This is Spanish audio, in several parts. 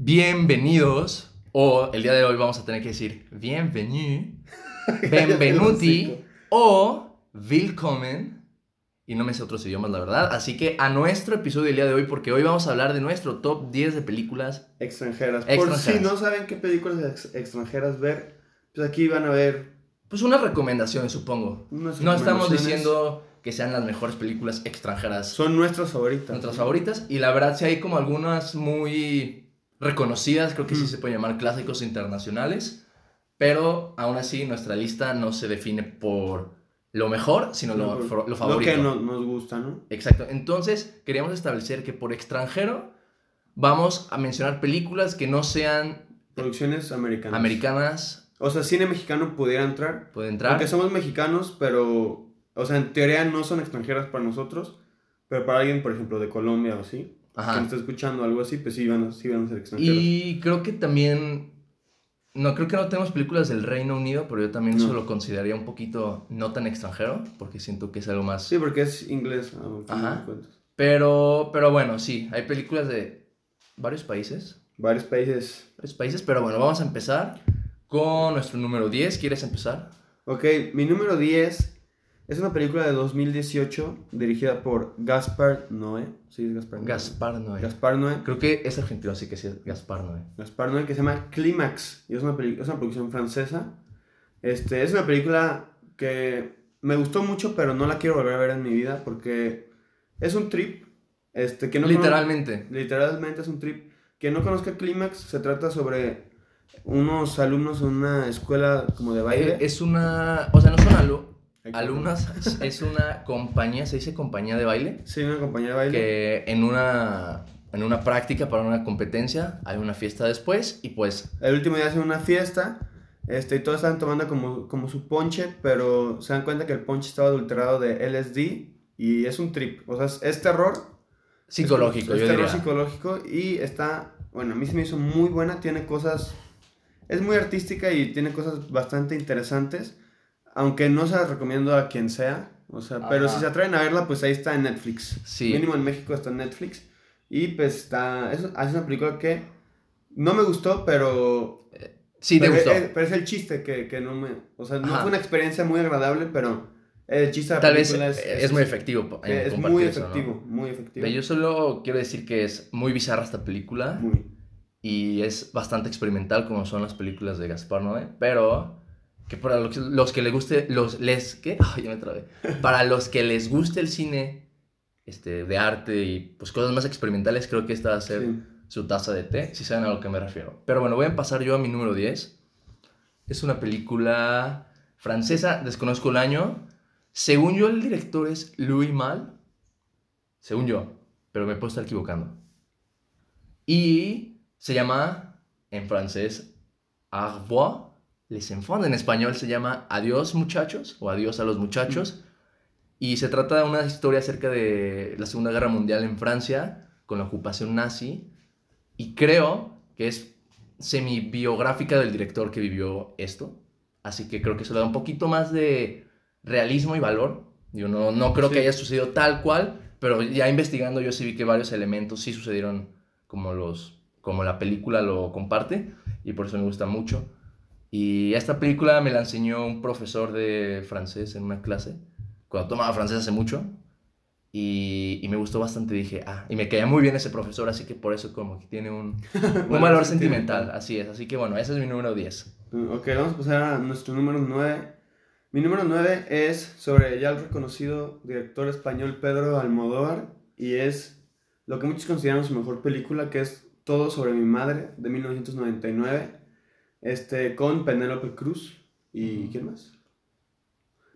Bienvenidos, o el día de hoy vamos a tener que decir bienvenue, benvenuti o willkommen. Y no me sé otros idiomas, la verdad. Así que a nuestro episodio del día de hoy, porque hoy vamos a hablar de nuestro top 10 de películas Extranjeras. Por si no saben qué películas ex- extranjeras ver, pues aquí van a ver Pues unas recomendaciones, supongo. unas No estamos diciendo que sean las mejores películas extranjeras Son nuestras favoritas. nuestras favoritas. Y la verdad, sí hay como algunas muy reconocidas, creo que sí Mm. se puede llamar clásicos internacionales. Pero aún así, nuestra lista no se define por lo mejor, sino lo, Lo- lo favorito. Lo que no- nos gusta, ¿no? Exacto. Entonces, queríamos establecer que por extranjero vamos a mencionar películas que no sean Producciones americanas. americanas. O sea, cine mexicano pudiera entrar. Puede entrar. Porque somos mexicanos, pero. O sea, en teoría no son extranjeras para nosotros. Pero para alguien, por ejemplo, de Colombia o así, que Ajá. nos está escuchando algo así, pues sí van a, sí van a ser extranjeros. Y creo que también. No, creo que no tenemos películas del Reino Unido, pero yo también No. eso lo consideraría un poquito no tan extranjero, porque siento que es algo más. Sí, porque es inglés, Ajá. Pero, pero bueno, sí, hay películas de varios países. Varios países. Varios países, pero bueno, vamos a empezar con nuestro número 10. ¿Quieres empezar? Ok, mi número 10 es una película de 2018 dirigida por Gaspar Noé. Sí, es Gaspar Noé. Gaspar Noé. Gaspar Noé. Creo que es argentino, así que sí es Gaspar Noé. Gaspar Noé, que se llama Clímax. Y es una, es una producción francesa. Este, es una película que me gustó mucho, pero no la quiero volver a ver en mi vida porque es un trip. Este, que no Literalmente. literalmente es un trip. Que no conozca Clímax, se trata sobre unos alumnos en una escuela como de baile. Es una. O sea, no son alu- Ay, perdón. Alumnas, es una compañía, se dice compañía de baile. Sí, una compañía de baile. que en una, en una práctica para una competencia hay una fiesta después y pues El último día hacen una fiesta, este, y todos están tomando como, como su ponche, pero se dan cuenta que el ponche estaba adulterado de LSD y es un trip. O sea, es, es terror. psicológico, es, yo terror diría. psicológico y está, bueno, a mí se me hizo muy buena, tiene cosas, es muy artística y tiene cosas bastante interesantes, aunque no se las recomiendo a quien sea, o sea, pero Ajá. si se atreven a verla, pues ahí está en Netflix. Sí. Mínimo en México está en Netflix. Y pues está, es, es una película que no me gustó, pero Sí, te pero, gustó. Es, pero es el chiste que, que no me... O sea, no Ajá. fue una experiencia muy agradable, pero el chiste de la Tal vez película es, muy efectivo. en es muy eso, ¿no? efectivo, muy efectivo. Yo solo quiero decir que es muy bizarra esta película Muy. y es bastante experimental como son las películas de Gaspar Noé, pero que para los, los que les guste, los les, ¿qué? Ay, ya me trabé. Para los que les guste el cine este, de arte y pues cosas más experimentales, creo que esta va a ser Sí. su taza de té, si saben a lo que me refiero. Pero bueno, voy a pasar yo a mi número 10. Es una película francesa, desconozco el año. Según yo, el director es Louis Mal. Según yo, pero me puedo estar equivocando. Y se llama, en francés, Au revoir les enfants. En español se llama Adiós muchachos o Adiós a los muchachos. Y se trata de una historia acerca de la Segunda Guerra Mundial en Francia, con la ocupación nazi. Y creo que es semi-biográfica del director que vivió esto. Así que creo que eso le da un poquito más de realismo y valor. Yo no, no creo que haya sucedido tal cual, pero ya investigando yo sí vi que varios elementos sí sucedieron como, los, como la película lo comparte. Y por eso me gusta mucho. Y esta película me la enseñó un profesor de francés en una clase, cuando tomaba francés hace mucho. Y, y me gustó bastante, dije, ah, y me caía muy bien ese profesor, así que por eso como que tiene un, un Valor valor sentimental. sentimental, así es. Así que bueno, ese es mi número 10. Ok, vamos a pasar a nuestro número 9. Mi número 9 es sobre ya el reconocido director español Pedro Almodóvar y es lo que muchos consideran su mejor película, que es Todo sobre mi madre, de 1999, este, con Penélope Cruz y. ¿quién más?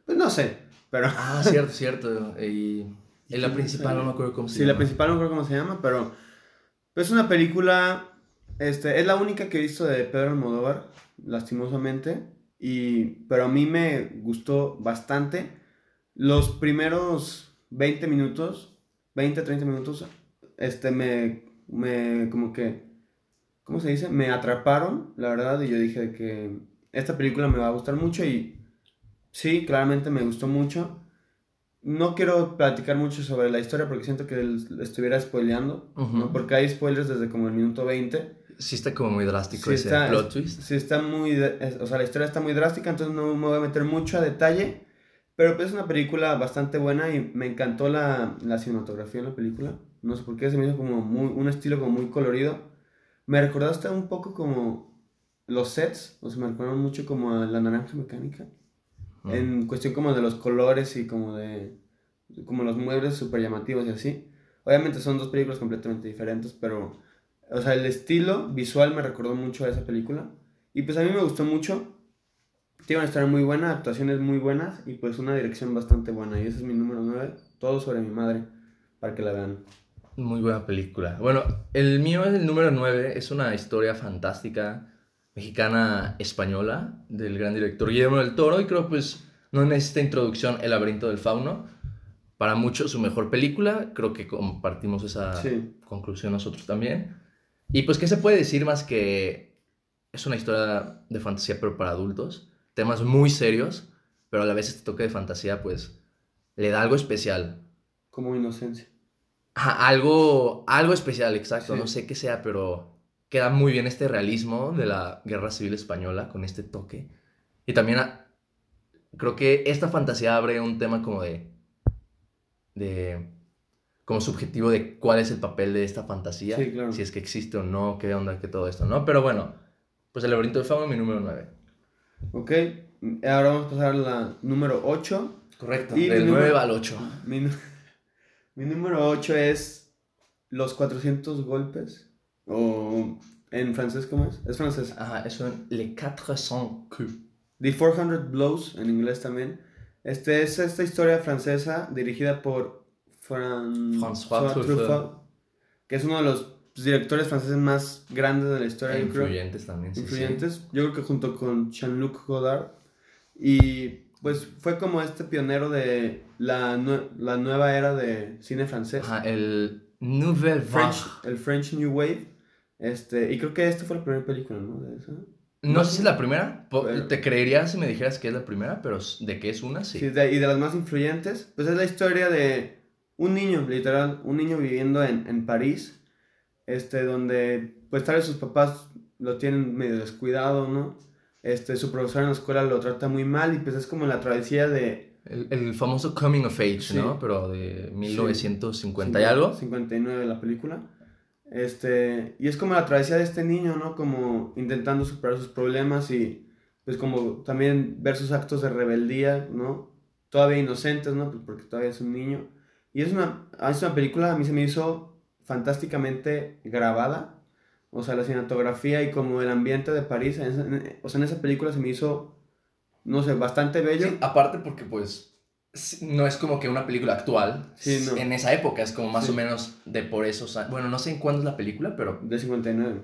Pues no sé, pero... Ah, cierto, cierto. Y, y la principal, no me acuerdo cómo se Sí, llama. la principal no recuerdo cómo se llama, pero es una película, este, es la única que he visto de Pedro Almodóvar, lastimosamente, y, pero a mí me gustó bastante. Los primeros 20 minutos, 20, 30 minutos, este, me, me, como que, ¿cómo se dice? Me atraparon, la verdad, y yo dije que esta película me va a gustar mucho y sí, claramente me gustó mucho. No quiero platicar mucho sobre la historia porque siento que estuviera spoileando. ¿no? porque hay spoilers desde como el minuto 20. Sí está como muy drástico Sí ese está- plot twist. Sí, está muy. o sea, la historia está muy drástica, entonces no me voy a meter mucho a detalle. Pero pues es una película bastante buena y me encantó la, la cinematografía en la película. No sé por qué, se me hizo como muy, un estilo como muy colorido. Me recordó hasta un poco como los sets, o sea, me recordaron mucho como a la naranja mecánica. En cuestión como de los colores y como de. como los muebles súper llamativos y así. Obviamente son dos películas completamente diferentes, pero. O sea, el estilo visual me recordó mucho a esa película. Y pues a mí me gustó mucho. Tiene una historia muy buena, actuaciones muy buenas y pues una dirección bastante buena. Y ese es mi número 9. Todo sobre mi madre, para que la vean. Muy buena película. Bueno, el mío es el número 9. Es una historia fantástica mexicana española del gran director Guillermo del Toro. Y creo pues no necesita introducción El laberinto del fauno. Para muchos su mejor película. Creo que compartimos esa Sí. conclusión nosotros también. Y pues, ¿qué se puede decir más que es una historia de fantasía pero para adultos? Temas muy serios, pero a la vez este toque de fantasía pues le da algo especial. Como inocencia. Ajá, algo, algo especial, exacto. Sí. No sé qué sea, pero queda muy bien este realismo de la Guerra Civil Española con este toque. Y también ah, creo que esta fantasía abre un tema como de... de como subjetivo de cuál es el papel de esta fantasía. Sí, claro. Si es que existe o no, qué onda, qué todo esto, ¿no? Pero bueno, pues el laberinto de fama, mi número 9. Ok, ahora vamos a pasar a la número 8. Correcto. Y Del mi 9 número- al 8. Mi, mi número 8 es Los 400 golpes. O en francés, ¿cómo es? Es francés. Ajá, es un Le 400 coups. The 400 Blows, en inglés también. Este es esta historia francesa dirigida por Fran- François Truffaut. que es uno de los directores franceses más grandes de la historia, yo creo. Influyentes también, sí, sí. influyentes. Yo creo que junto con Jean-Luc Godard. Y pues fue como este pionero de la, nue- la nueva era de cine francés. Ajá, el Nouvelle French, Vague. el French New Wave. Este, y creo que esta fue la primera película, ¿no? De esa. No sé si es la primera. Pero- Te creería si me dijeras que es la primera, pero de que es una, sí. Sí, de- y de las más influyentes. Pues es la historia de un niño, literal, un niño viviendo en, en París. Este, donde pues tal vez sus papás lo tienen medio descuidado, ¿no? Este, su profesor en la escuela lo trata muy mal y pues es como la travesía de... El, el famoso Coming of Age, Sí. ¿no? Pero de 1950 y algo. 59 la película. Este, y es como la travesía de este niño, ¿no? Como intentando superar sus problemas y pues como también ver sus actos de rebeldía, ¿no? Todavía inocentes, ¿no? Pues porque todavía es un niño. Y es una, es una película, a mí se me hizo fantásticamente grabada. O sea, la cinematografía y como el ambiente de París, en esa- en- o sea, en esa película se me hizo, no sé, bastante bello. Sí, aparte porque pues no es como que una película actual. Sí, no. En esa época es como más Sí. o menos de por esos años. Bueno, no sé en cuándo es la película, pero... De 59.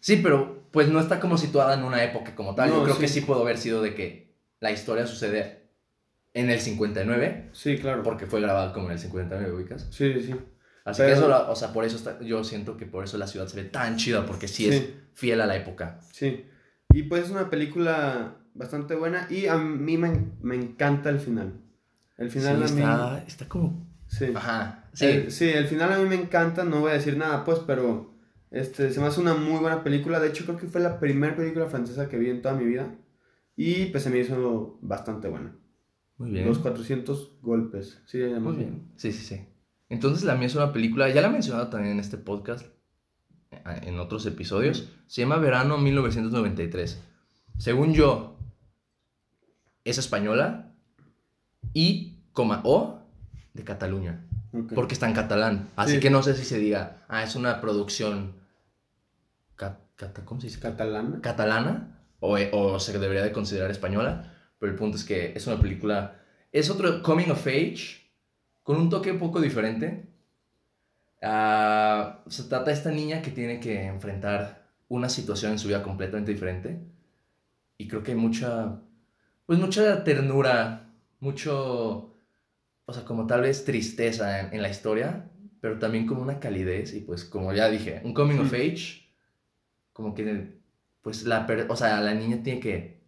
Sí, pero pues no está como situada en una época como tal. Yo creo sí. que sí pudo haber sido de que la historia sucede en el 59, Sí, claro. porque fue grabada como en el 59, ubicas. Sí, sí, sí. Así Pero- que eso, o sea, por eso está, yo siento que por eso la ciudad se ve tan chida, porque sí, es fiel a la época. Sí. Y pues es una película bastante buena y a mí me, me encanta el final. El final sí, a mí... está, está como... Sí. Ajá, sí. El, sí, el final a mí me encanta, no voy a decir nada pues, pero este, se me hace una muy buena película. De hecho, creo que fue la primera película francesa que vi en toda mi vida. Y pues se me hizo bastante buena. Muy bien. Los 400 golpes. Sí, Muy bien. Sí, sí, sí. Entonces la mía es una película, ya la he mencionado también en este podcast, en otros episodios. Se llama Verano 1993. Según yo, es española y, coma, o de Cataluña. Porque está en catalán. Así Sí. que no sé si se diga, ah, es una producción. ¿Cómo se dice? ¿Catalana? catalana o, o se debería de considerar española, pero el punto es que es una película, es otro coming of age con un toque un poco diferente. Ah, se trata de esta niña que tiene que enfrentar una situación en su vida completamente diferente y creo que hay mucha, pues mucha ternura, mucho, o sea, como tal vez tristeza en, en la historia, pero también como una calidez y pues como ya dije, un coming of age como que pues la, o sea, la niña tiene que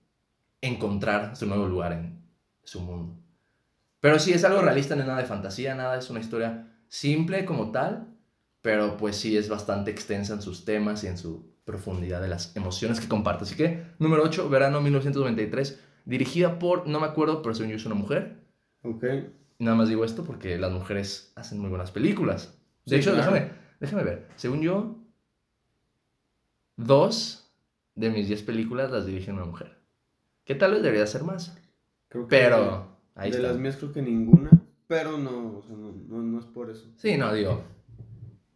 encontrar su nuevo lugar en su mundo. Pero sí es algo realista, no es nada de fantasía, nada, es una historia simple como tal, pero pues sí es bastante extensa en sus temas y en su profundidad de las emociones que comparte. Así que, número 8, verano 1993, dirigida por, no me acuerdo, pero según yo es una mujer. Ok. Nada más digo esto porque las mujeres hacen muy buenas películas. De Sí, hecho, claro. déjame, déjame ver. Según yo, dos de mis diez películas las dirige una mujer. Que tal vez debería ser más. Creo que Pero ahí de está. las mías creo que ninguna, pero no, o sea, no, no, no es por eso. Sí, no, digo.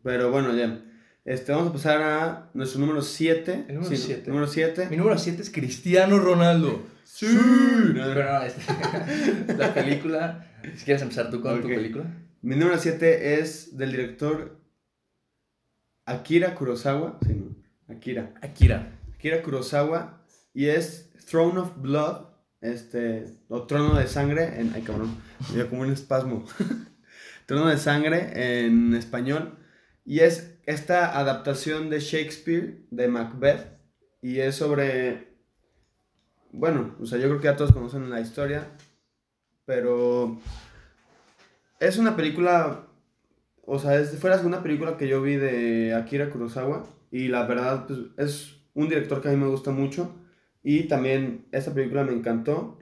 Pero bueno, ya. Este, vamos a pasar a nuestro número 7. El número siete. Número 7. Mi número 7 es Cristiano Ronaldo. Sí. Pero no, este, la película. Si quieres empezar tú con tu Ok. película. Mi número 7 es del director Akira Kurosawa. Sí, no. Akira. Akira. Akira Kurosawa. Y es Throne of Blood. Este. O Trono de Sangre. En, ay, cabrón. Me dio como un espasmo. Trono de Sangre en español. Y es esta adaptación de Shakespeare de Macbeth. Y es sobre. Bueno, o sea, yo creo que ya todos conocen la historia. Pero. Es una película. O sea, es, fue la segunda película que yo vi de Akira Kurosawa. Y la verdad, pues, es un director que a mí me gusta mucho. Y también esta película me encantó.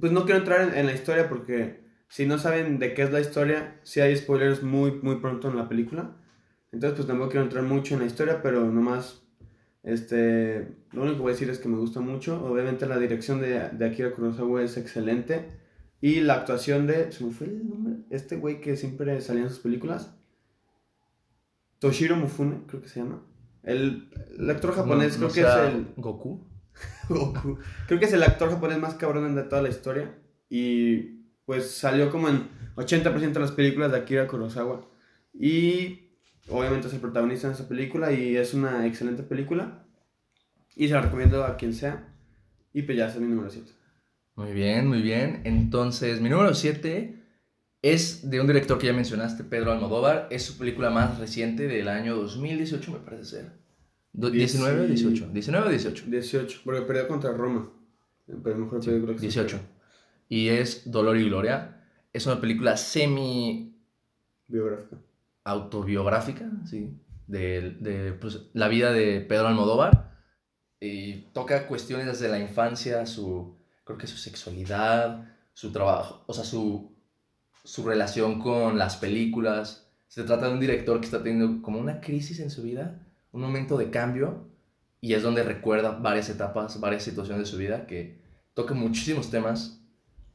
Pues no quiero entrar en, la historia porque si no saben de qué es la historia, sí hay spoilers muy, muy pronto en la película. Entonces, pues tampoco quiero entrar mucho en la historia, pero nomás, este, lo único que voy a decir es que me gusta mucho. Obviamente la dirección de, de Akira Kurosawa es excelente. Y la actuación de, ¿se me fue el nombre? Este güey que siempre salía en sus películas. Toshiro Mufune, creo que se llama. El, el actor japonés, No- creo no que sea es el... Goku. Goku. Creo que es el actor japonés más cabrón de toda la historia. Y pues salió como en 80% de las películas de Akira Kurosawa. Y obviamente es el protagonista en esa película y es una excelente película. Y se la recomiendo a quien sea. Y pues ya, es mi número 7. Muy bien, muy bien. Entonces, mi número 7 es de un director que ya mencionaste, Pedro Almodóvar. Es su película más reciente del año 2018, me parece ser. Do- Dieci- ¿19 o 18? 19 o 18. 18, porque perdió contra Roma. Pero mejor Sí, película que se 18. Y es Dolor y Gloria. Es una película semi Biográfica. Autobiográfica, sí, de, pues, la vida de Pedro Almodóvar. Y toca cuestiones desde la infancia, su, creo que su sexualidad, su trabajo, o sea, su, su relación con las películas. Se trata de un director que está teniendo como una crisis en su vida, un momento de cambio, y es donde recuerda varias etapas, varias situaciones de su vida que toca muchísimos temas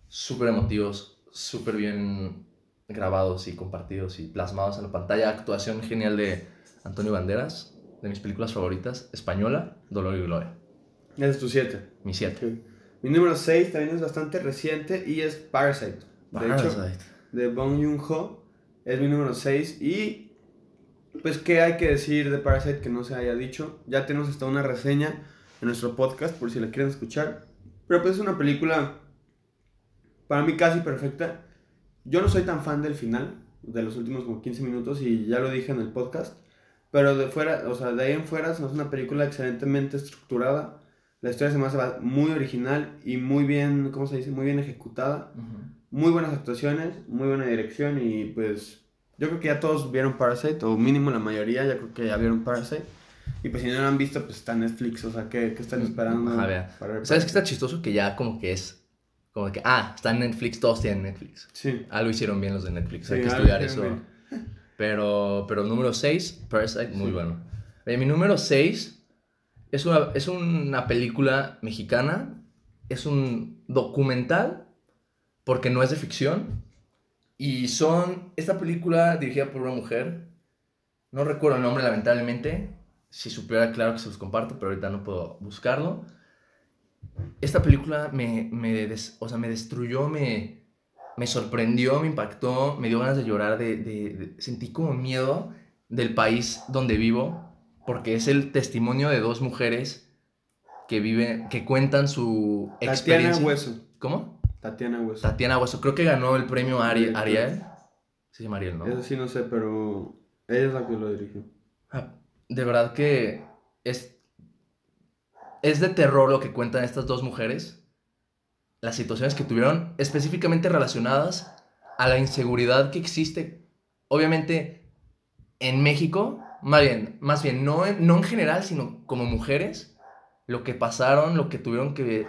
súper emotivos, súper bien grabados y compartidos y plasmados en la pantalla. Actuación genial de Antonio Banderas, de mis películas favoritas, española, Dolor y Gloria. Ese es tu 7. Mi 7. Mi número 6 también es bastante reciente y es Parasite. De hecho, de Bong Joon-ho. Es mi número 6. Y pues, ¿qué hay que decir de Parasite que no se haya dicho? Ya tenemos hasta una reseña en nuestro podcast por si la quieren escuchar. Pero pues es una película para mí casi perfecta. Yo no soy tan fan del final, de los últimos como 15 minutos y ya lo dije en el podcast. Pero de fuera, o sea, de ahí en fuera, hace una película excelentemente estructurada. La historia se me hace muy original y muy bien, ¿cómo se dice? Muy bien ejecutada muy buenas actuaciones, muy buena dirección y pues yo creo que ya todos vieron Parasite, o mínimo la mayoría ya creo que ya vieron Parasite. Y pues si no lo han visto, pues está en Netflix, o sea, ¿qué, qué están esperando? Ajá, para ver ¿Sabes qué está chistoso? Que ya como que es, como que, ah, está en Netflix, todos tienen Netflix. Sí. Algo hicieron bien los de Netflix, hay que algo estudiar eso. Pero, pero número 6, Parasite, muy Sí. bueno. Eh, mi número 6 es una, es una película mexicana, es un documental, porque no es de ficción. Y son, esta película dirigida por una mujer, no recuerdo el nombre lamentablemente, si supiera claro que se los comparto, pero ahorita no puedo buscarlo. Esta película me, me, des- o sea, me destruyó, me, me sorprendió, me impactó, me dio ganas de llorar, de, de- de- sentí como miedo del país donde vivo, porque es el testimonio de dos mujeres que viven, que cuentan su Tatiana experiencia. Hueso. ¿Cómo? Tatiana Hueso. Tatiana Hueso, creo que ganó el premio Ari- Sí, Ariel. Se llama Ariel, ¿no? Eso sí no sé, pero ella es la que lo dirigió. Ah, De verdad que es, es de terror lo que cuentan estas dos mujeres. Las situaciones que tuvieron específicamente relacionadas a la inseguridad que existe, obviamente, en México más bien, más bien, no, en- no en general, sino como mujeres, lo que pasaron, lo que tuvieron que,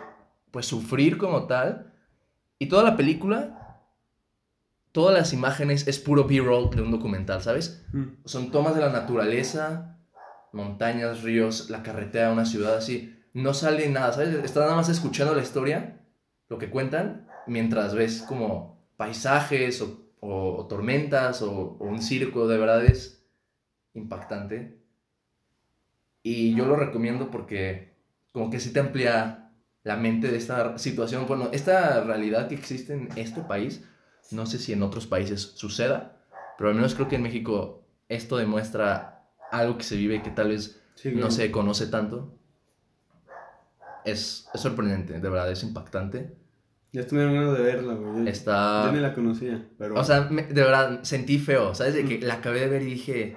pues, sufrir como tal. Y toda la película, todas las imágenes es puro B-roll de un documental, ¿sabes? Mm. Son tomas de la naturaleza, montañas, ríos, la carretera de una ciudad así. No sale nada, ¿sabes? Estás nada más escuchando la historia, lo que cuentan, mientras ves como paisajes o, o- o tormentas o, o un circo, de verdad es impactante. Y yo lo recomiendo porque como que sí te amplía la mente de esta situación, bueno, esta realidad que existe en este país, no sé si en otros países suceda, pero al menos creo que en México esto demuestra algo que se vive que tal vez Sí, no se conoce tanto. Es, es sorprendente, de verdad, es impactante. Ya estuvieron ganas de verla, güey. Está... Yo ni la conocía, pero... O sea, me- de verdad, sentí feo, ¿sabes? De que la acabé de ver y dije,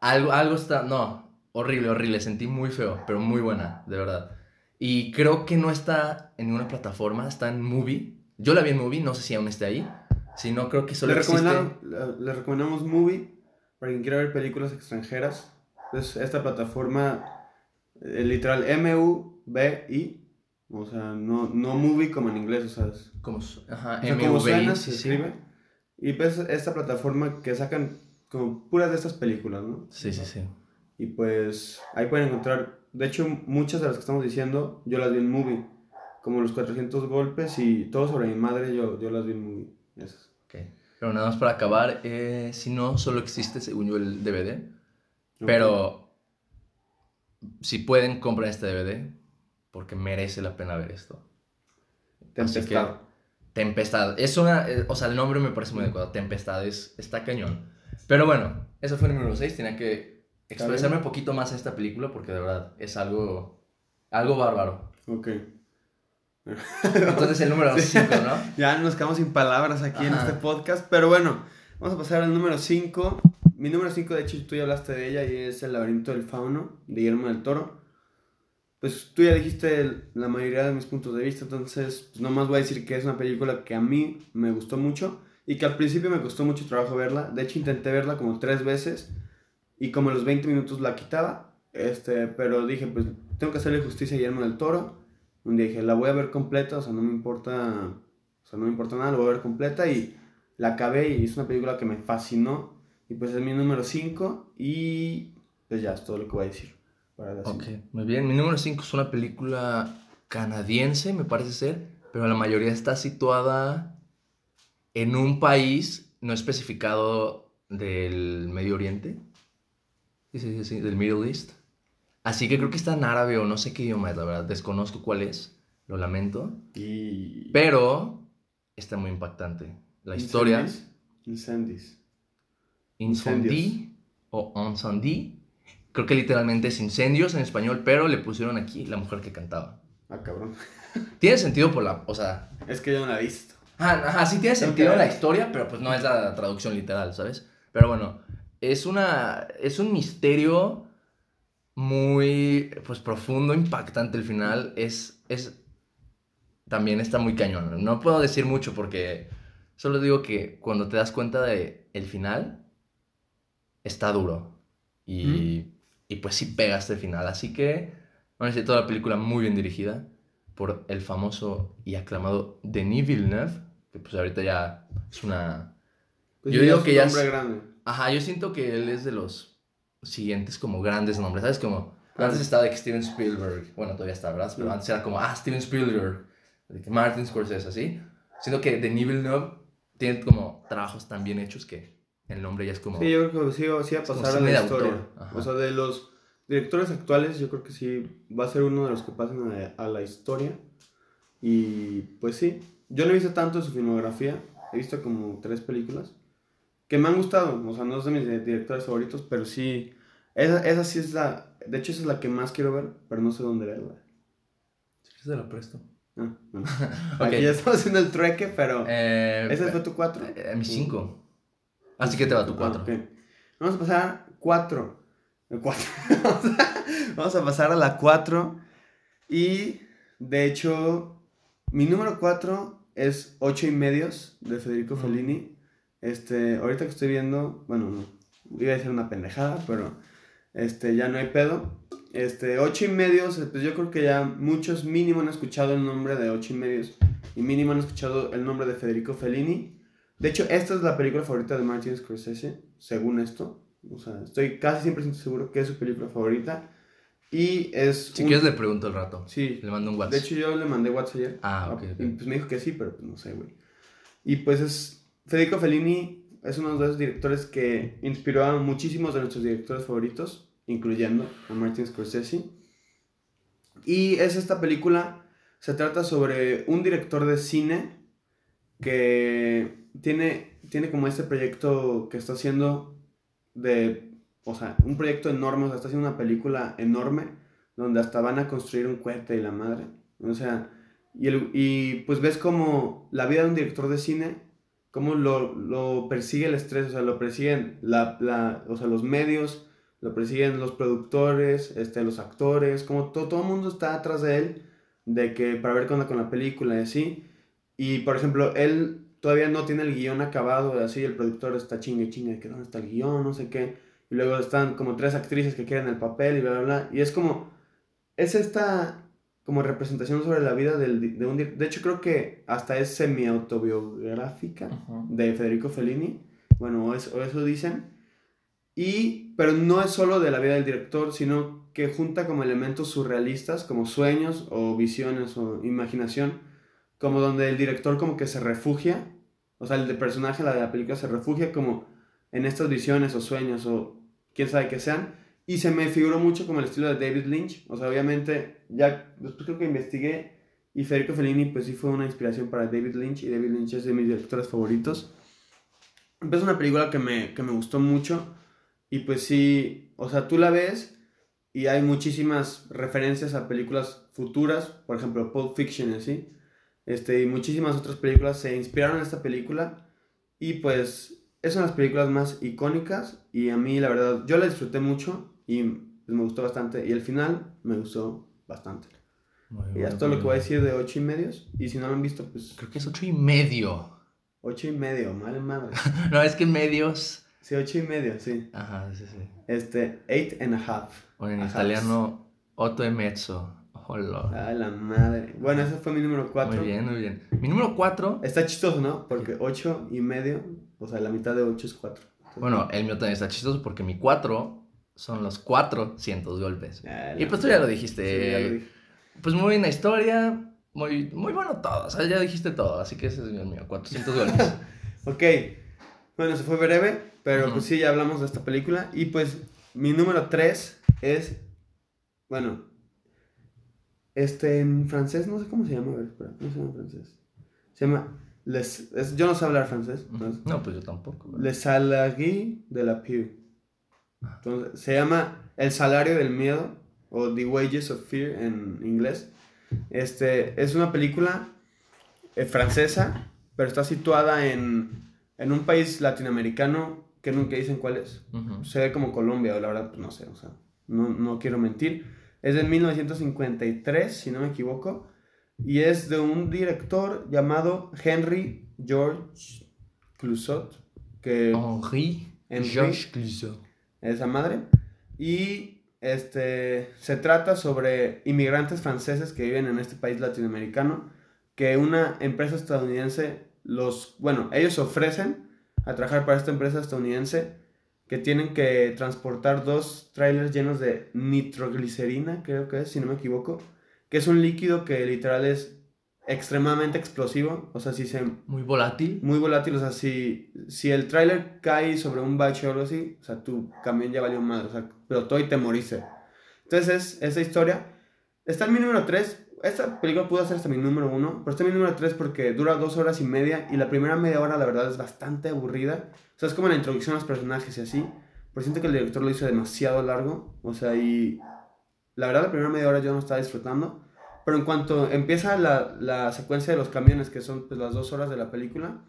algo, algo está, no, horrible, horrible, sentí muy feo, pero muy buena, de verdad. Y creo que no está en ninguna plataforma, está en Movie. Yo la vi en Movie, no sé si aún esté ahí. Si no, creo que solo le, existe... le- recomendamos Movie para quien quiera ver películas extranjeras. Es esta plataforma, eh, literal, M-U-B-I. O sea, no, no movie como en inglés, o sea, es- Como, ajá, o sea, como suena, se sí. escribe. Y pues esta plataforma que sacan como puras de estas películas, ¿no? Sí, sí, sí. Y pues ahí pueden encontrar, de hecho muchas de las que estamos diciendo, yo las vi en movie. Como los 400 golpes y todo sobre mi madre, yo, yo las vi en movie. Esas. Ok. Pero nada más para acabar, eh, si no, solo existe, según yo, el DVD. Pero si pueden, compren este DVD porque merece la pena ver esto. Así que- Tempestad. Tempestad. Es una. eh, o sea, el nombre me parece muy adecuado. Tempestad es, está cañón. Pero bueno, eso fue el número 6. Tenía que expresarme un poquito más en esta película porque de verdad es algo. Algo bárbaro. Ok. Entonces el número 5, ¿no? Ya nos quedamos sin palabras aquí en Ajá. este podcast, pero bueno, vamos a pasar al número 5. Mi número 5, de hecho, tú ya hablaste de ella y es El laberinto del fauno, de Guillermo del Toro. Pues tú ya dijiste la mayoría de mis puntos de vista, entonces pues nomás voy a decir que es una película que a mí me gustó mucho y que al principio me costó mucho trabajo verla. De hecho, intenté verla como tres veces y como los 20 minutos la quitaba, este, pero dije, pues tengo que hacerle justicia a Guillermo del Toro. Un día dije, la voy a ver completa, o sea, no me importa, o sea, no me importa nada, la voy a ver completa y la acabé y es una película que me fascinó y pues es mi número 5 y pues ya es todo lo que voy a decir. Para la Ok, cinco. muy bien. Mi número 5 es una película canadiense, me parece ser, pero la mayoría está situada en un país no especificado del Medio Oriente. Sí, sí, sí, del Middle East. Así que creo que está en árabe o no sé qué idioma es, la verdad. Desconozco cuál es, lo lamento. Y... Pero está muy impactante. La historia, Incendies. Incendies. Incendie o Incendie, creo que literalmente es incendios en español, pero le pusieron aquí la mujer que cantaba. Ah, cabrón. Tiene sentido por la, o sea, Es que yo no la he visto. ajá, ajá, sí tiene sentido en la historia, pero pues no es la traducción literal, ¿sabes? Pero bueno, es una, es un misterio muy, pues profundo, impactante el final, es, es, también está muy cañón. No puedo decir mucho porque solo digo que cuando te das cuenta de el final, está duro. Y, y pues sí pega hasta el final. Así que, bueno, es toda la película muy bien dirigida por el famoso y aclamado Denis Villeneuve, que pues ahorita ya es una... Pues Yo digo que ya es- grande. Ajá, yo siento que él es de los siguientes como grandes nombres, ¿sabes? Como antes estaba de que Steven Spielberg, bueno, todavía está, ¿verdad? Pero antes era como, ah, Steven Spielberg, de que Martin Scorsese, así. Siento que Denis Villeneuve tiene como trabajos tan bien hechos que el nombre ya es como... Sí, yo creo que sí, sí va a pasar a la historia. O sea, de los directores actuales, yo creo que sí va a ser uno de los que pasen a, a la historia. Y pues sí, yo no he visto tanto de su filmografía, he visto como tres películas que me han gustado. O sea, no es de mis directores favoritos, pero sí, esa, esa sí es la, de hecho esa es la que más quiero ver, pero no sé dónde verla. Se lo presto. Ah, bueno. Ok. Aquí ya estamos haciendo el trueque, pero... Eh, ¿Ese fue tu cuatro? eh, mi 5. Así que te va tu 4. Ah, ok. Vamos a pasar 4. Vamos a pasar a la 4. Y de hecho, mi número 4 es 8 y medios de Federico Mm. Fellini. Este, ahorita que estoy viendo, bueno, no, iba a decir una pendejada, pero este, ya no hay pedo. Este, ocho y medios, pues yo creo que ya muchos mínimo han escuchado el nombre de ocho y medios y mínimo han escuchado el nombre de Federico Fellini. De hecho, esta es la película favorita de Martin Scorsese, según esto. O sea, estoy casi 100% seguro que es su película favorita. Y es. Si quieres, le pregunto el rato. Sí. Le mando un WhatsApp. De hecho, yo le mandé WhatsApp ayer. Ah, ok. Y pues me dijo que sí, pero pues no sé, güey. Y pues es. Federico Fellini es uno de esos directores que inspiró a muchísimos de nuestros directores favoritos, incluyendo a Martin Scorsese. Y es esta película. Se trata sobre un director de cine que tiene, tiene como este proyecto que está haciendo de, o sea, un proyecto enorme, o sea, está haciendo una película enorme donde hasta van a construir un cohete y la madre. O sea, y, el, y pues ves como la vida de un director de cine, cómo lo, lo persigue el estrés, o sea, lo persiguen la, la, o sea, los medios, lo persiguen los productores, este, los actores, como todo, todo el mundo está atrás de él, de que para ver qué onda con la película y así. Y por ejemplo, él todavía no tiene el guion acabado, así el productor está chingue chingue, que dónde está el guion, no sé qué. Y luego están como tres actrices que quieren el papel y bla, bla, bla. Y es como, es esta como representación sobre la vida del, de un... De hecho, creo que hasta es semi-autobiográfica de Federico Fellini. Bueno, o, o eso dicen. Y, pero no es solo de la vida del director, sino que junta como elementos surrealistas, como sueños o visiones o imaginación, como donde el director como que se refugia, o sea, el de personaje de la película se refugia como en estas visiones o sueños o quién sabe qué sean, y se me figuró mucho como el estilo de David Lynch. O sea, obviamente, ya después creo que investigué y Federico Fellini pues sí fue una inspiración para David Lynch y David Lynch es de mis directores favoritos. Es una película que me, que me gustó mucho y pues sí, o sea, tú la ves y hay muchísimas referencias a películas futuras, por ejemplo, Pulp Fiction así. Este, y muchísimas otras películas se inspiraron en esta película y pues es una de las películas más icónicas y a mí la verdad yo la disfruté mucho y me gustó bastante. Y el final me gustó bastante. y ya es todo lo que voy a decir de ocho y medios. Y si no lo han visto, pues. Creo que es ocho y medio. Ocho y medio, mal madre. no, es que medios. Sí, ocho y medio, sí. Ajá, sí, sí. Este, eight and a half. O en italiano, otto e mezzo. Hola. Ay, la madre. Bueno, ese fue mi número cuatro. Muy bien, muy bien. Mi número cuatro. Está chistoso, ¿no? Porque ocho y medio, o sea, la mitad de ocho es cuatro. Bueno, el mío también está chistoso porque mi cuatro son los 400 golpes. Ah, y pues tú ya lo dijiste. Pues muy buena historia, muy, muy bueno todo. O sea, ya dijiste todo, así que ese es el mío, 400 golpes. ok, bueno, se fue breve, pero pues sí, ya hablamos de esta película. Y pues mi número 3 es, bueno, este en francés, no sé cómo se llama, a ver, espera, no se llama en francés. Se llama, les, yo no sé hablar francés. No, pues yo tampoco. Les Salariés de la Pew. Entonces, se llama El salario del miedo o The Wages of Fear en inglés. Este, es una película eh, francesa, pero está situada en, en, un país latinoamericano que nunca dicen cuál es. Se ve como Colombia, o la verdad, pues no sé, o sea, no, no quiero mentir. Es de 1953, si no me equivoco, y es de un director llamado Henry George Clouzot. Que, Henry, Henry George Clouzot esa madre. Y este, se trata sobre inmigrantes franceses que viven en este país latinoamericano, que una empresa estadounidense los, bueno, ellos ofrecen a trabajar para esta empresa estadounidense que tienen que transportar dos trailers llenos de nitroglicerina, creo que es, si no me equivoco, que es un líquido que literal es extremadamente explosivo, o sea, si se... Muy volátil. Muy volátil, o sea, si, si el tráiler cae sobre un bache o algo así, o sea, tu camión ya valió madre, o sea, explotó y te moriste. Entonces, esa historia está en mi número 3. Esta película pudo ser hasta mi número 1, pero está en mi número 3 porque dura dos horas y media y la primera media hora, la verdad, es bastante aburrida. O sea, es como la introducción a los personajes y así, pero siento que el director lo hizo demasiado largo, o sea, y la verdad, la primera media hora yo no estaba disfrutando. Pero en cuanto empieza la, la secuencia de los camiones, que son pues, las dos horas de la película,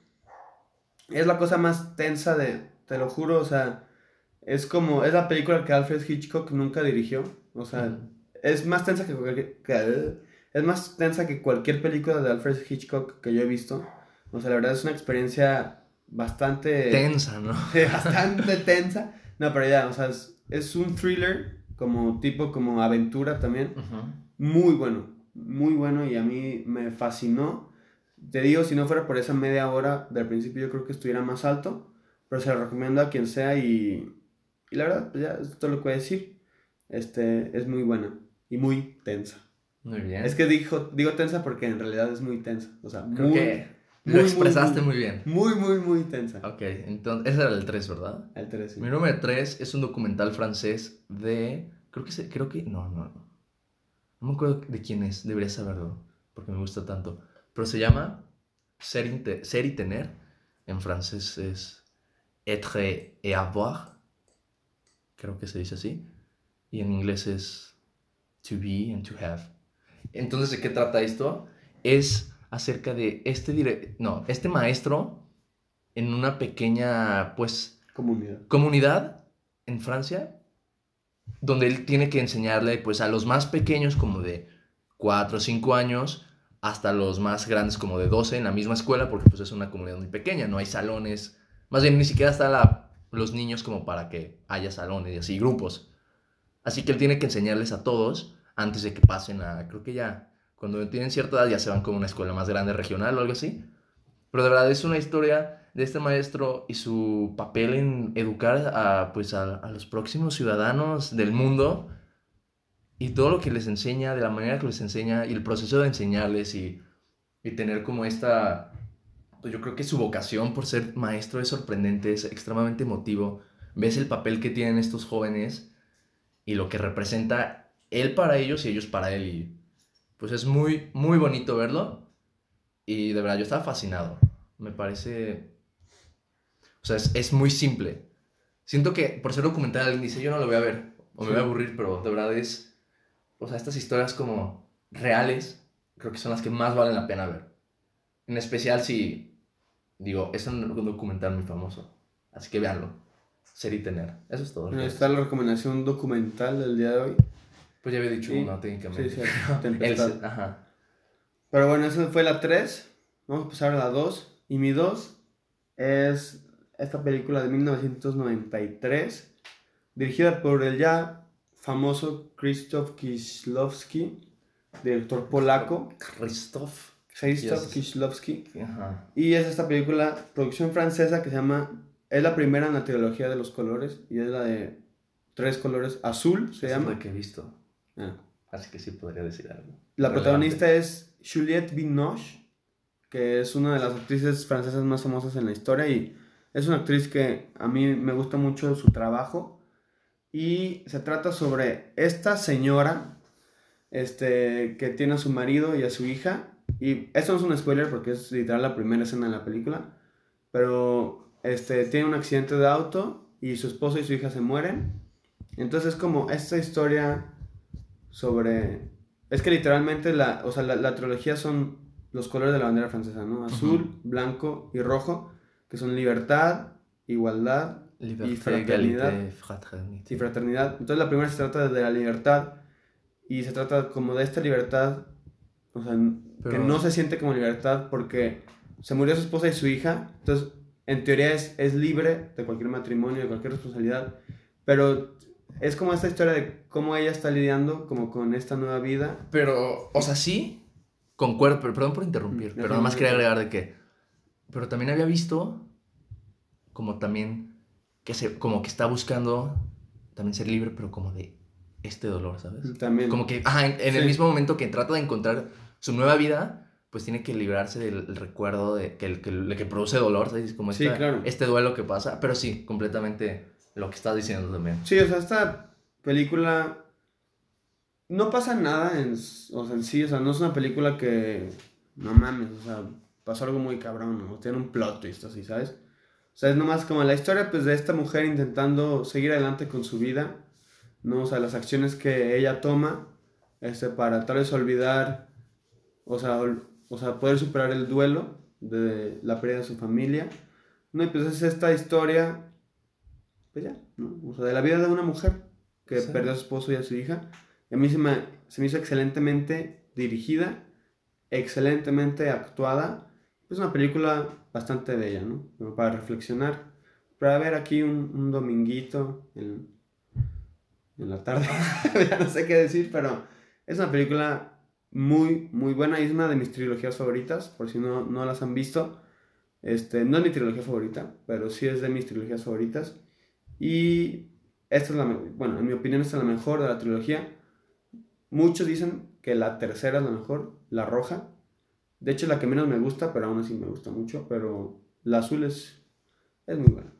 es la cosa más tensa de, te lo juro, o sea, es como, es la película que Alfred Hitchcock nunca dirigió, o sea, es más tensa que, que, es más tensa que cualquier película de Alfred Hitchcock que yo he visto, o sea, la verdad es una experiencia bastante... Tensa, ¿no? bastante tensa, no, pero ya, o sea, es es un thriller, como tipo, como aventura también. Muy bueno, muy bueno y a mí me fascinó. Te digo, si no fuera por esa media hora del principio, yo creo que estuviera más alto, pero se lo recomiendo a quien sea y, y la verdad, pues ya es todo lo a decir. Este, es muy buena y muy tensa. Muy bien. Es que dijo, digo tensa porque en realidad es muy tensa. O sea, Creo muy, que muy, lo expresaste muy- muy bien. muy, muy, muy tensa. Ok, entonces ese era el 3, ¿verdad? El 3, sí. Mi número 3 es un documental francés de... Creo que... se- creo que... No, no, no. No me acuerdo de quién es. Debería saberlo. Porque me gusta tanto. Pero se llama Ser, Ser y Tener. En francés es Être et avoir. Creo que se dice así. Y en inglés es To be and to have. Entonces, ¿de qué trata esto? Es acerca de este dire- No, este maestro en una pequeña, pues Comunidad. comunidad en Francia donde él tiene que enseñarle pues a los más pequeños como de 4 o 5 años hasta los más grandes como de 12 en la misma escuela porque pues es una comunidad muy pequeña, no hay salones, más bien ni siquiera están la, los niños como para que haya salones y así grupos. Así que él tiene que enseñarles a todos antes de que pasen a, creo que ya, cuando tienen cierta edad ya se van con una escuela más grande regional o algo así. Pero de verdad es una historia de este maestro y su papel en educar a, pues, a, a los próximos ciudadanos del mundo y todo lo que les enseña, de la manera que les enseña y el proceso de enseñarles y, y tener como esta, pues yo creo que su vocación por ser maestro es sorprendente, es extremadamente emotivo. Ves el papel que tienen estos jóvenes y lo que representa él para ellos y ellos para él y pues es muy, muy bonito verlo y de verdad yo estaba fascinado. Me parece o sea, es, es muy simple. Siento que por ser documental alguien dice, yo no lo voy a ver, o me voy a aburrir, pero de verdad es, o sea, estas historias como reales, creo que son las que más valen la pena ver. En especial si, digo, es un documental muy famoso, así que véanlo. Ser y tener, eso es todo. está es. la recomendación documental del día de hoy. Pues ya había dicho Sí. uno, técnicamente. Sí, sí, El- ajá. Pero bueno, esa fue la 3. Vamos a pasar a la 2. Y mi 2 es esta película de 1993, dirigida por el ya famoso Krzysztof Kieślowski, director polaco. Krzysztof Yes. Kieślowski. Ajá. Y es esta película, producción francesa, que se llama. Es la primera en la trilogía de los colores. Y es la de tres colores. Azul se es llama. la que he visto, Ah. así que sí podría decir algo. La protagonista es Juliette Binoche, que es una de las actrices francesas más famosas en la historia y es una actriz que a mí me gusta mucho su trabajo y se trata sobre esta señora este, que tiene a su marido y a su hija y esto no es un spoiler porque es literal la primera escena de la película, pero este, tiene un accidente de auto y su esposo y su hija se mueren. Entonces es como esta historia sobre es que literalmente la, o sea, la, la trilogía son los colores de la bandera francesa, ¿no? Azul, Ujú. blanco y rojo, que son libertad, igualdad Liberté, fraternidad. égalité, fraternité. y fraternidad. Entonces la primera se trata de la libertad y se trata como de esta libertad, o sea, que Pero- no se siente como libertad porque se murió su esposa y su hija, entonces en teoría es, es libre de cualquier matrimonio, de cualquier responsabilidad, pero es como esta historia de cómo ella está lidiando como con esta nueva vida Pero, o sea, sí, concuerdo, pero perdón por interrumpir, Mm, pero nada más quería agregar de que, pero también había visto como también que se, como que está buscando también ser libre, pero como de este dolor, ¿sabes? también. Como que, ajá, en, en el mismo momento que trata de encontrar su nueva vida, pues tiene que librarse del el recuerdo de que, el- que, el- que produce dolor, ¿sabes? Como Sí, esta- claro. este duelo que pasa, pero sí, completamente lo que estás diciendo también. Sí, o sea, esta película no pasa nada en, o sea, en sí, o sea, no es una película que no mames, o sea, pasó algo muy cabrón, ¿no? Tiene un plot twist así, ¿sabes? O sea, es nomás como la historia pues de esta mujer intentando seguir adelante con su vida, ¿no? O sea, las acciones que ella toma este para tal vez olvidar o sea, ol- o sea, poder superar el duelo de la pérdida de su familia. No, y pues es esta historia pues ya, ¿no? O sea, de la vida de una mujer que Sí. perdió a su esposo y a su hija. Y a mí se me, se me hizo excelentemente dirigida, excelentemente actuada. Es una película bastante bella, ¿no? Como para reflexionar. Para ver aquí un, un dominguito en, en la tarde. ya no sé qué decir, pero es una película muy, muy buena y es una de mis trilogías favoritas, por si no, no las han visto. Este, no es mi trilogía favorita, pero sí es de mis trilogías favoritas. Y esta es la, bueno, en mi opinión esta es la mejor de la trilogía. Muchos dicen que la tercera es la mejor, la roja. De hecho, la que menos me gusta, pero aún así me gusta mucho. Pero la azul es, es muy buena.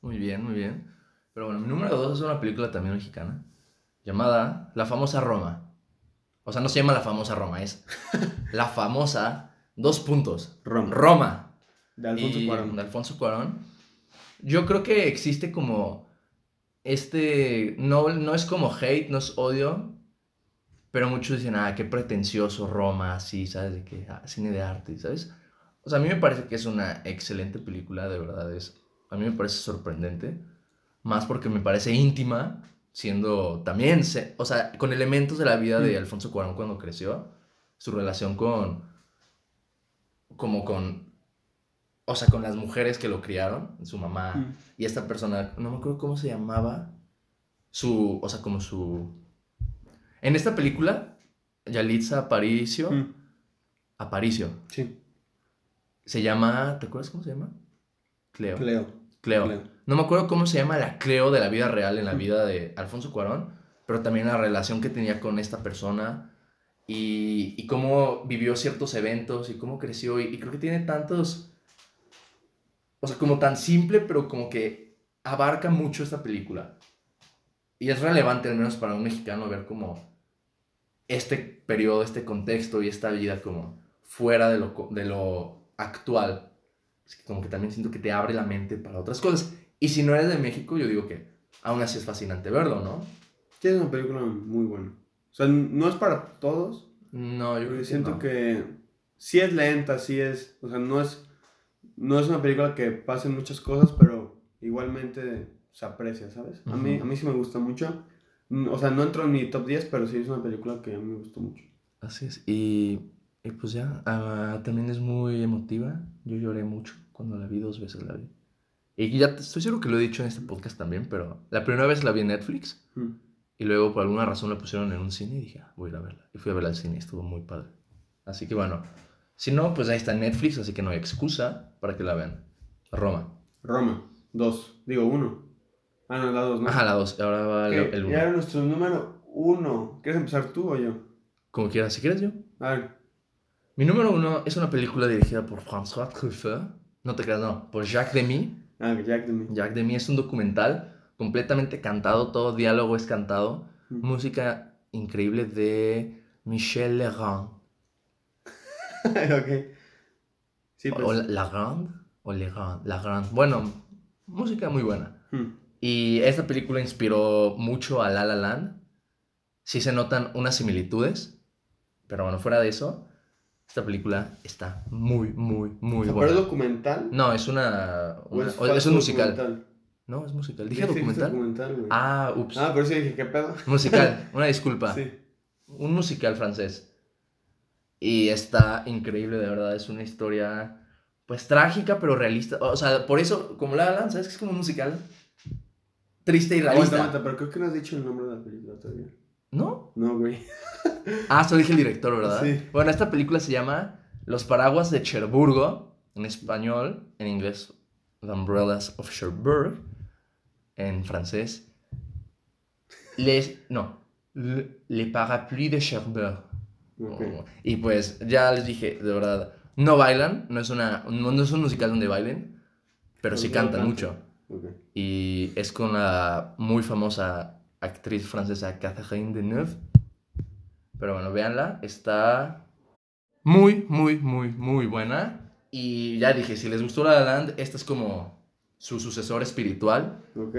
Muy bien, muy bien. Pero bueno, mi número dos es una película también mexicana llamada La famosa Roma. O sea, no se llama La famosa Roma, es La famosa, dos puntos, Roma. Roma. De Alfonso y- Cuarón. de Alfonso Cuarón. Yo creo que existe como este, no, no es como hate, no es odio, pero muchos dicen, ah, qué pretencioso Roma, así, ¿sabes? De que, ah, cine de arte, ¿sabes? O sea, a mí me parece que es una excelente película, de verdad, es, a mí me parece sorprendente, más porque me parece íntima, siendo también, se- o sea, con elementos de la vida de Mm. Alfonso Cuarón cuando creció, su relación con, como con, o sea, con las mujeres que lo criaron, su mamá, Mm. y esta persona, no me acuerdo cómo se llamaba, su, o sea, como su... En esta película, Yalitza Aparicio, Mm. Aparicio, Sí, se llama, ¿te acuerdas cómo se llama? Cleo. Cleo. Cleo. Cleo. No me acuerdo cómo se llama la Cleo de la vida real en la Mm. vida de Alfonso Cuarón, pero también la relación que tenía con esta persona y, y cómo vivió ciertos eventos y cómo creció. Y, y creo que tiene tantos. O sea, como tan simple, pero como que abarca mucho esta película. Y es relevante, al menos para un mexicano, ver como este periodo, este contexto y esta vida como fuera de lo, de lo actual. Es que como que también siento que te abre la mente para otras cosas. Y si no eres de México, yo digo que aún así es fascinante verlo, ¿no? Sí, es una película muy buena. O sea, no es para todos, No, yo creo que siento no. que sí es lenta, sí es, o sea, no es, no es una película que pasen muchas cosas, pero igualmente se aprecia, ¿sabes? A, mí, a mí sí me gusta mucho. Mm, O sea, no entro en mi top 10, pero sí es una película que a mí me gustó mucho. Así es. Y, y pues ya, ah, también es muy emotiva. Yo lloré mucho cuando la vi, dos veces la vi. Y ya estoy seguro que lo he dicho en este podcast también, pero la primera vez la vi en Netflix Mm. y luego por alguna razón la pusieron en un cine y dije, ah, voy a ir a verla. Y fui a verla al cine y estuvo muy padre. Así que bueno, si no, pues ahí está Netflix, así que no hay excusa para que la vean. Roma. Roma, 2, digo 1. Ah, no, la 2, ¿no? Ajá, la dos, ahora va el- el Ya uno. era nuestro número 1. ¿Quieres empezar tú o yo? Como quieras, si quieres yo. A ver, Mi número uno es una película dirigida por François Truffaut. No te creas, no, por Jacques Demy. ah, Jack de mí. Jacques Demy es un documental completamente cantado, todo diálogo es cantado. Mm. Música increíble de Michel Legrand. ok. Sí, O pues. Legrand. O Legrand. Legrand. Bueno, música muy buena. Mm. Y esta película inspiró mucho a La La Land. Sí se notan unas similitudes. Pero bueno, fuera de eso, esta película está muy, muy, muy O sea, ¿Pero buena. es documental? No, es una. ¿O una- es o- es, un musical. documental? No, es musical. ¿Dije documental? documental. Ah, ups. Ah, pero sí dije, ¿qué pedo? Musical, una disculpa. Sí. Un musical francés. Y está increíble, de verdad. Es una historia, pues trágica, pero realista. O sea, por eso, como La La ¿sabes que es como un musical? Triste y realista. aguanta, pero creo que no has dicho el nombre de la película todavía. ¿No? No, güey. Ah, solo dije el director, ¿verdad? Sí. Bueno, esta película se llama Los Paraguas de Cherburgo, en español, en inglés, The Umbrellas of Cherbourg, en francés, Les, no, Le, Les Parapluies de Cherbourg. Ok. Oh, Y pues ya les dije, de verdad, no bailan, no es, una, no, no es un musical donde bailen, pero sí cantan mucho. Ok. Y es con la muy famosa actriz francesa Catherine Deneuve. Pero bueno, véanla, está muy, muy, muy, muy buena. Y ya dije, si les gustó La La Land, esta es como su sucesor espiritual. Ok.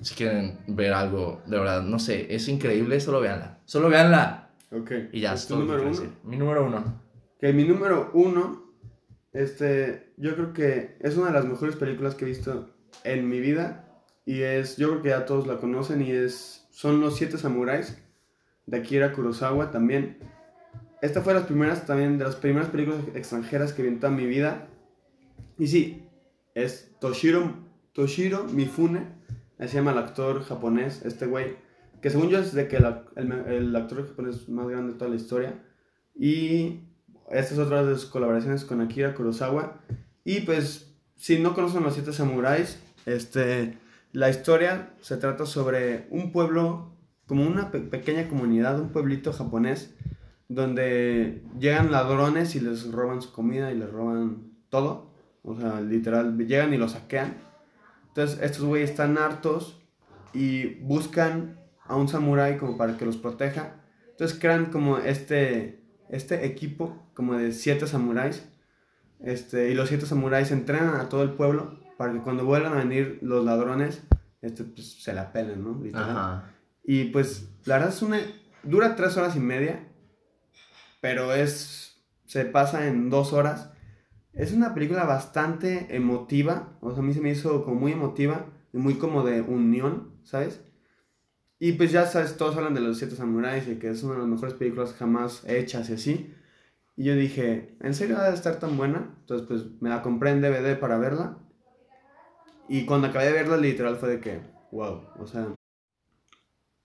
Si quieren ver algo, de verdad, no sé, es increíble, solo véanla. Solo véanla. Ok. Y ya, ¿Es tu número uno? decir. Mi número uno. Que mi número uno, este, yo creo que es una de las mejores películas que he visto en mi vida. Y es, yo creo que ya todos la conocen y es, son Los Siete Samuráis de Akira Kurosawa también. Esta fue de las primeras, también de las primeras películas extranjeras que vi en toda mi vida. Y sí, es Toshiro, Toshiro Mifune, así se llama el actor japonés, este güey. Que según yo es de que el, el actor japonés más grande de toda la historia. Y esta es otra de sus colaboraciones con Akira Kurosawa. Y pues, si no conocen los siete samuráis, este, la historia se trata sobre un pueblo, como una pe- pequeña comunidad, un pueblito japonés, donde llegan ladrones y les roban su comida y les roban todo. O sea, literal, llegan y lo saquean. Entonces, estos güeyes están hartos y buscan a un samurái como para que los proteja. Entonces, crean como este, este equipo, como de siete samuráis. Este, y los siete samuráis entrenan a todo el pueblo para que cuando vuelvan a venir los ladrones, este, pues, se la pelen, ¿no? Ajá. Y pues la verdad es una... Dura tres horas y media, pero es... Se pasa en dos horas. Es una película bastante emotiva, o sea, a mí se me hizo como muy emotiva y muy como de unión, ¿sabes? Y pues ya sabes, todos hablan de los siete samuráis y que es una de las mejores películas jamás hechas y así. Y yo dije, ¿en serio va a estar tan buena? Entonces pues me la compré en DVD para verla. Y cuando acabé de verla, literal fue de que, wow, o sea,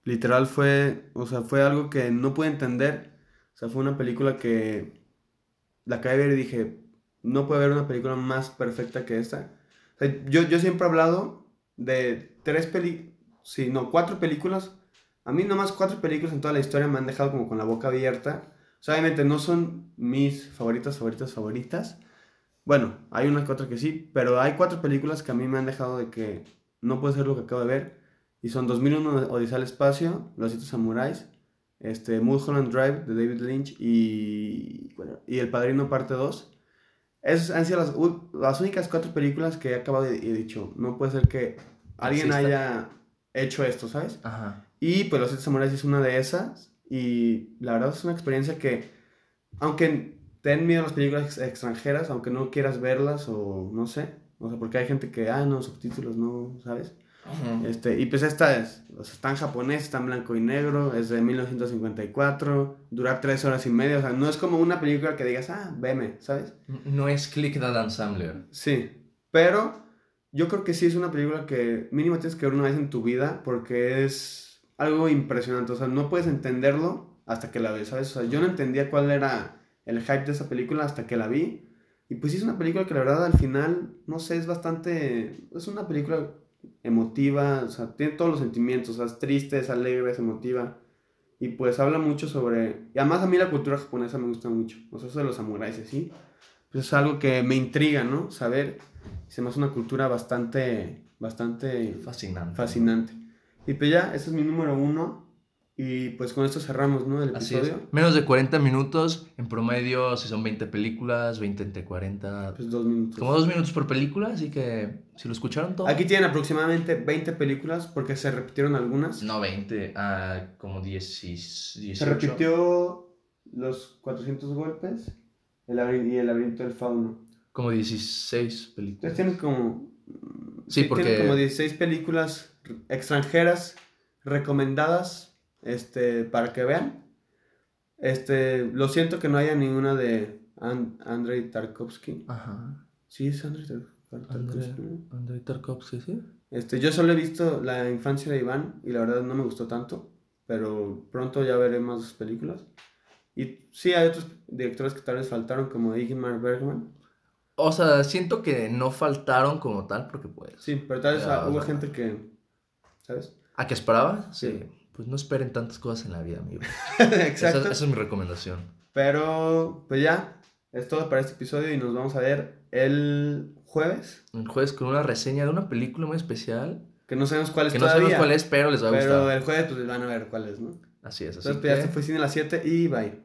literal fue, o sea, fue algo que no pude entender. O sea, fue una película que la acabé de ver y dije, no puede haber una película más perfecta que esta. O sea, yo, yo siempre he hablado de tres películas, sí, no, cuatro películas. A mí nomás cuatro películas en toda la historia me han dejado como con la boca abierta. O sea, obviamente no son mis favoritas, favoritas, favoritas. Bueno, hay una que otra que sí, pero hay cuatro películas que a mí me han dejado de que no puede ser lo que acabo de ver. Y son 2001 Odisea al Espacio, Los Siete Samuráis, este, Mulholland Drive de David Lynch y, bueno, y El Padrino Parte 2. Esas han sido las, únicas cuatro películas que he acabado y he dicho, no puede ser que alguien Exista. haya hecho esto, ¿sabes? Ajá. Y pues Los Siete Samuráis es una de esas. Y la verdad es una experiencia que, aunque te den miedo las películas ex- extranjeras, aunque no quieras verlas o no sé, o sea, porque hay gente que, ah, no, subtítulos, no, ¿sabes? Ujú. Este, y pues esta es, o sea, está en japonés, está en blanco y negro, es de 1954, dura tres horas y media, o sea, no es como una película que digas, ah, veme, ¿sabes? No es Click Adam Sandler. Sí, pero yo creo que sí es una película que mínimo tienes que ver una vez en tu vida porque es algo impresionante, o sea, no puedes entenderlo hasta que la ves, ¿sabes? O sea, yo no entendía cuál era el hype de esa película hasta que la vi. Y pues sí es una película que la verdad al final, no sé, es bastante... Es una película emotiva, o sea, tiene todos los sentimientos, o sea, es triste, es alegre, es emotiva. Y pues habla mucho sobre... Y además a mí la cultura japonesa me gusta mucho, o sea, eso de los samuráis, ¿sí? Pues es algo que me intriga, ¿no? Saber, se me hace una cultura bastante, bastante Fascinante. fascinante. Y pues ya, ese es mi número uno. Y pues con esto cerramos, ¿no? El Así es. episodio. Menos de 40 minutos. En promedio, si son 20 películas, 20 entre 40. Pues dos minutos. Como dos minutos por película, así que si lo escucharon todo. Aquí tienen aproximadamente 20 películas porque se repitieron algunas. No, 20, ah, como 10, 18. Se repitió los 400 golpes el y el laberinto del fauno. Como 16 películas. Tienen como... Sí, porque- Tienen como 16 películas extranjeras recomendadas este, para que vean. Este, lo siento que no haya ninguna de An- Andrei Tarkovsky. Ajá. Sí, es Andrei Tar- Tar- Andrei, Tarkovsky. Andrei Tarkovsky, ¿sí? Este, yo solo he visto La infancia de Iván y la verdad no me gustó tanto, pero pronto ya veré más películas. Y sí, hay otros directores que tal vez faltaron, como Ingmar Bergman. O sea, siento que no faltaron como tal, porque pues. Sí, pero tal vez Ya, o hubo sea, gente que, ¿sabes? ¿A qué esperaba? Sí. Sí. Pues no esperen tantas cosas en la vida, amigo. Exacto. esa es mi recomendación. Pero, pues ya, es todo para este episodio y nos vamos a ver el jueves, El jueves con una reseña de una película muy especial. que no sabemos cuál es Que no sabemos cuál es, pero les va a Pero gustar. el jueves pues van a ver cuál es, ¿no? Así es, así Entonces, pues ya que... este fue Cine a las 7 y bye.